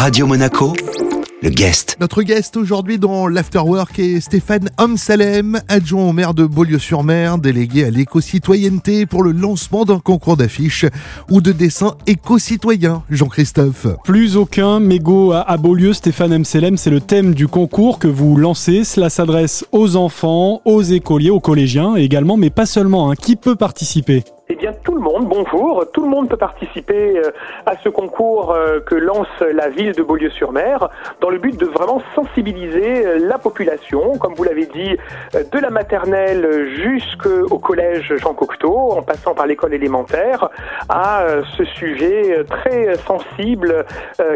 Radio Monaco, le guest. Notre guest aujourd'hui dans l'Afterwork est Stéphane Amsalem, adjoint au maire de Beaulieu-sur-Mer, délégué à l'éco-citoyenneté pour le lancement d'un concours d'affiches ou de dessins éco-citoyens. Jean-Christophe. Plus aucun mégot à, à Beaulieu, Stéphane Amselem, c'est le thème du concours que vous lancez. Cela s'adresse aux enfants, aux écoliers, aux collégiens également, mais pas seulement. Hein. Qui peut participer? Eh bien, tout le monde, bonjour, tout le monde peut participer euh, à ce concours euh, que lance la ville de Beaulieu-sur-Mer dans le but de vraiment sensibiliser euh, la population, comme vous l'avez dit, de la maternelle jusqu'au collège Jean Cocteau, en passant par l'école élémentaire, à ce sujet très sensible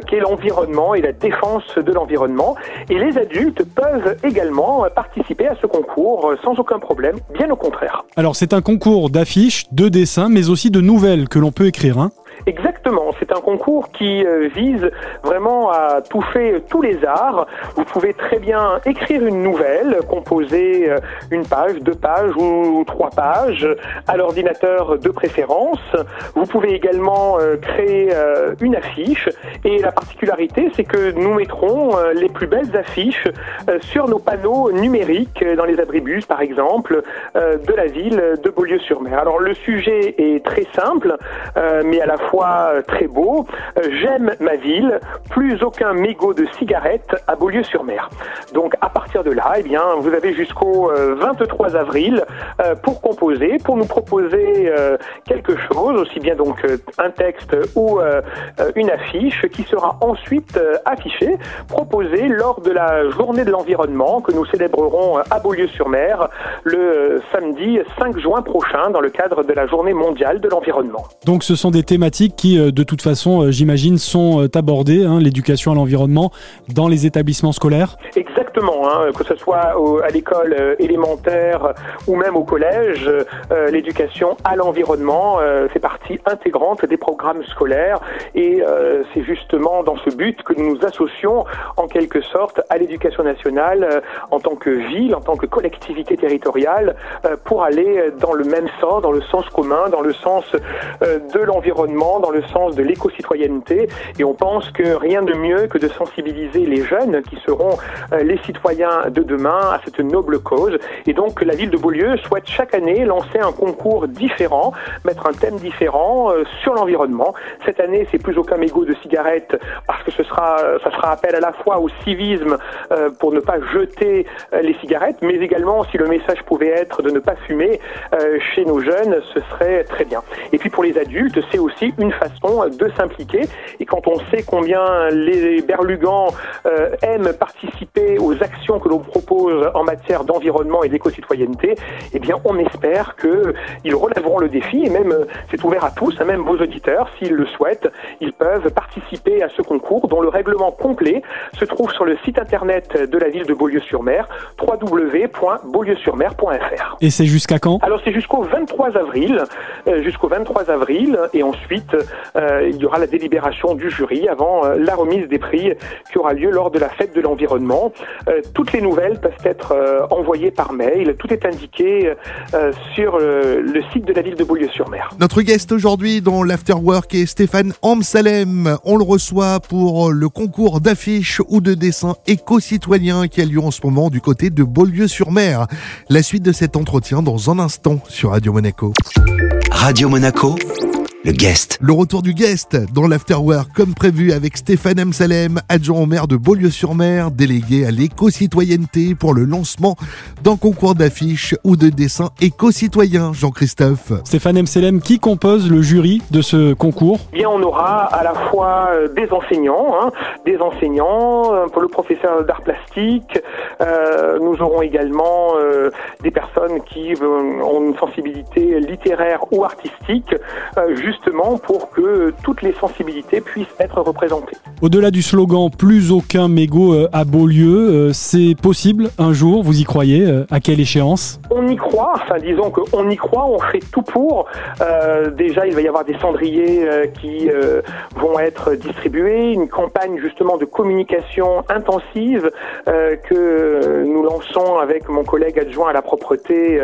qu'est l'environnement et la défense de l'environnement. Et les adultes peuvent également participer à ce concours sans aucun problème, bien au contraire. Alors, c'est un concours d'affiches, de dessins, mais aussi de nouvelles que l'on peut écrire. Hein concours qui euh, vise vraiment à toucher tous les arts. Vous pouvez très bien écrire une nouvelle, composer euh, une page, deux pages ou trois pages à l'ordinateur de préférence. Vous pouvez également euh, créer une affiche et la particularité c'est que nous mettrons les plus belles affiches sur nos panneaux numériques dans les abribus par exemple de la ville de Beaulieu-sur-Mer. Alors le sujet est très simple mais à la fois très beau. Euh, j'aime ma ville, plus aucun mégot de cigarette à Beaulieu-sur-Mer. Donc à partir de là, eh bien, vous avez jusqu'au 23 euh, avril pour composer, pour nous proposer quelque chose, aussi bien donc un texte ou une affiche qui sera ensuite affichée, proposée lors de la journée de l'environnement que nous célébrerons à Beaulieu-sur-Mer le samedi 5 juin prochain dans le cadre de la journée mondiale de l'environnement. Donc ce sont des thématiques qui, euh, de toute façon, euh, j'imagine, sont euh, abordées, hein, l'éducation à l'environnement, dans les établissements scolaires Hein, que ce soit à l'école élémentaire ou même au collège, l'éducation à l'environnement fait partie intégrante des programmes scolaires. Et c'est justement dans ce but que nous nous associons en quelque sorte à l'éducation nationale en tant que ville, en tant que collectivité territoriale, pour aller dans le même sens, dans le sens commun, dans le sens de l'environnement dans le sens de l'éco-citoyenneté. Et on pense que rien de mieux que de sensibiliser les jeunes qui seront euh, les citoyens de demain à cette noble cause et donc la ville de Beaulieu souhaite chaque année lancer un concours différent, mettre un thème différent euh, sur l'environnement. Cette année, c'est plus aucun mégot de cigarette parce que ce sera, ça sera appel à la fois au civisme euh, pour ne pas jeter les cigarettes, mais également si le message pouvait être de ne pas fumer chez nos jeunes, ce serait très bien. Et puis pour les adultes, c'est aussi une façon de s'impliquer. Et quand on sait combien les berlugans euh, aiment participer aux actions que l'on propose en matière d'environnement et d'éco-citoyenneté, eh bien, on espère qu'ils relèveront le défi. Et même, euh, c'est ouvert à tous, hein, même vos auditeurs, s'ils le souhaitent, ils peuvent participer à ce concours dont le règlement complet se trouve sur le site internet de la ville de Beaulieu-sur-Mer, www.beaulieusurmer.fr. Et c'est jusqu'à quand? Alors, c'est jusqu'au 23 avril, euh, jusqu'au 23 avril, et ensuite, euh, il y aura la délibération du jury avant euh, la remise des prix qui aura lieu lors de la fête de l'environnement. Euh, toutes les nouvelles peuvent être envoyées par mail. Tout est indiqué sur le site de la ville de Beaulieu-sur-Mer. Notre guest aujourd'hui dans l'Afterwork est Stéphane Amsalem. On le reçoit pour le concours d'affiches ou de dessins éco-citoyens qui a lieu en ce moment du côté de Beaulieu-sur-Mer. La suite de cet entretien dans un instant sur Radio Monaco. Radio Monaco le guest. Le retour du guest dans l'Afterwork comme prévu avec Stéphane Amsalem, adjoint au maire de Beaulieu-sur-Mer, délégué à l'éco-citoyenneté pour le lancement d'un concours d'affiches ou de dessins éco-citoyens, Jean-Christophe. Stéphane Amsalem, qui compose le jury de ce concours? Eh Bien, on aura à la fois euh, des enseignants, hein, des enseignants euh, pour le professeur d'art plastique. Euh, nous aurons également des personnes qui ont une sensibilité littéraire ou artistique, justement pour que toutes les sensibilités puissent être représentées. Au-delà du slogan Plus aucun mégot euh, à Beaulieu, euh, c'est possible un jour, vous y croyez euh, À quelle échéance? On y croit, enfin disons qu'on y croit, on fait tout pour. déjà, il va y avoir des cendriers qui vont être distribués, une campagne justement de communication intensive que nous lançons avec mon collègue adjoint à la propreté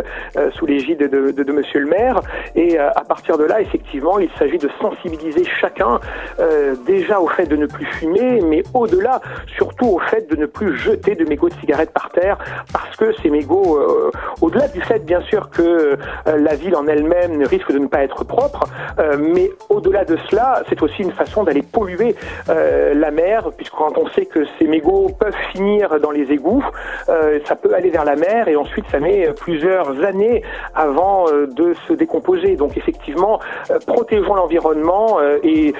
sous l'égide de, de, de, Monsieur le maire. Et à partir de là, effectivement, il s'agit de sensibiliser chacun euh, déjà au fait de ne plus fumer, mais au-delà, surtout au fait de ne plus jeter de mégots de cigarettes par terre, parce que ces mégots, euh, au-delà du fait bien sûr que euh, la ville en elle-même risque de ne pas être propre, mais au-delà de cela, c'est aussi une façon d'aller polluer la mer, puisque quand on sait que ces mégots peuvent finir dans les égouts, ça peut aller vers la mer et ensuite ça met plusieurs années avant de se décomposer. Donc effectivement, protégeons l'environnement et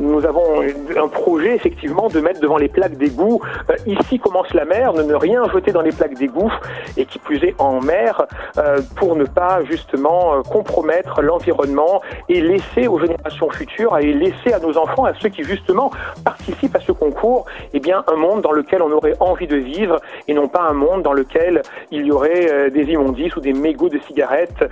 nous avons un projet effectivement de mettre devant les plaques d'égout. Ici commence la mer, ne, ne rien jeter dans les plaques d'égout et qui plus est en mer euh, pour ne pas justement euh, compromettre l'environnement et laisser aux générations futures et laisser à nos enfants, à ceux qui justement participent à ce concours, eh bien un monde dans lequel on aurait envie de vivre et non pas un monde dans lequel il y aurait euh, des immondices ou des mégots de cigarettes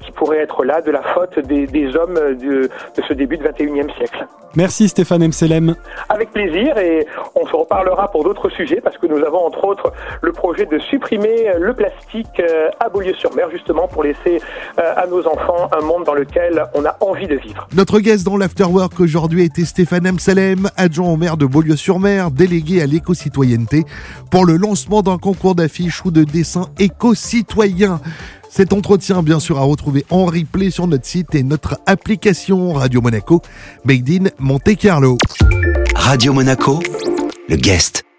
qui pourraient être là de la faute des hommes de, de, ce début du 21e siècle. Merci Stéphane Mselem. Avec plaisir et on se reparlera pour d'autres sujets parce que nous avons entre autres le projet de supprimer le plastique euh, à Beaulieu-sur-Mer justement pour laisser euh, à nos enfants un monde dans lequel on a envie de vivre. Notre guest dans l'Afterwork aujourd'hui était Stéphane Amsalem, adjoint au maire de Beaulieu-sur-Mer, délégué à l'éco-citoyenneté pour le lancement d'un concours d'affiches ou de dessins éco-citoyens. Cet entretien, bien sûr, à retrouver en replay sur notre site et notre application Radio Monaco, Made Monte Carlo. Radio Monaco, le guest.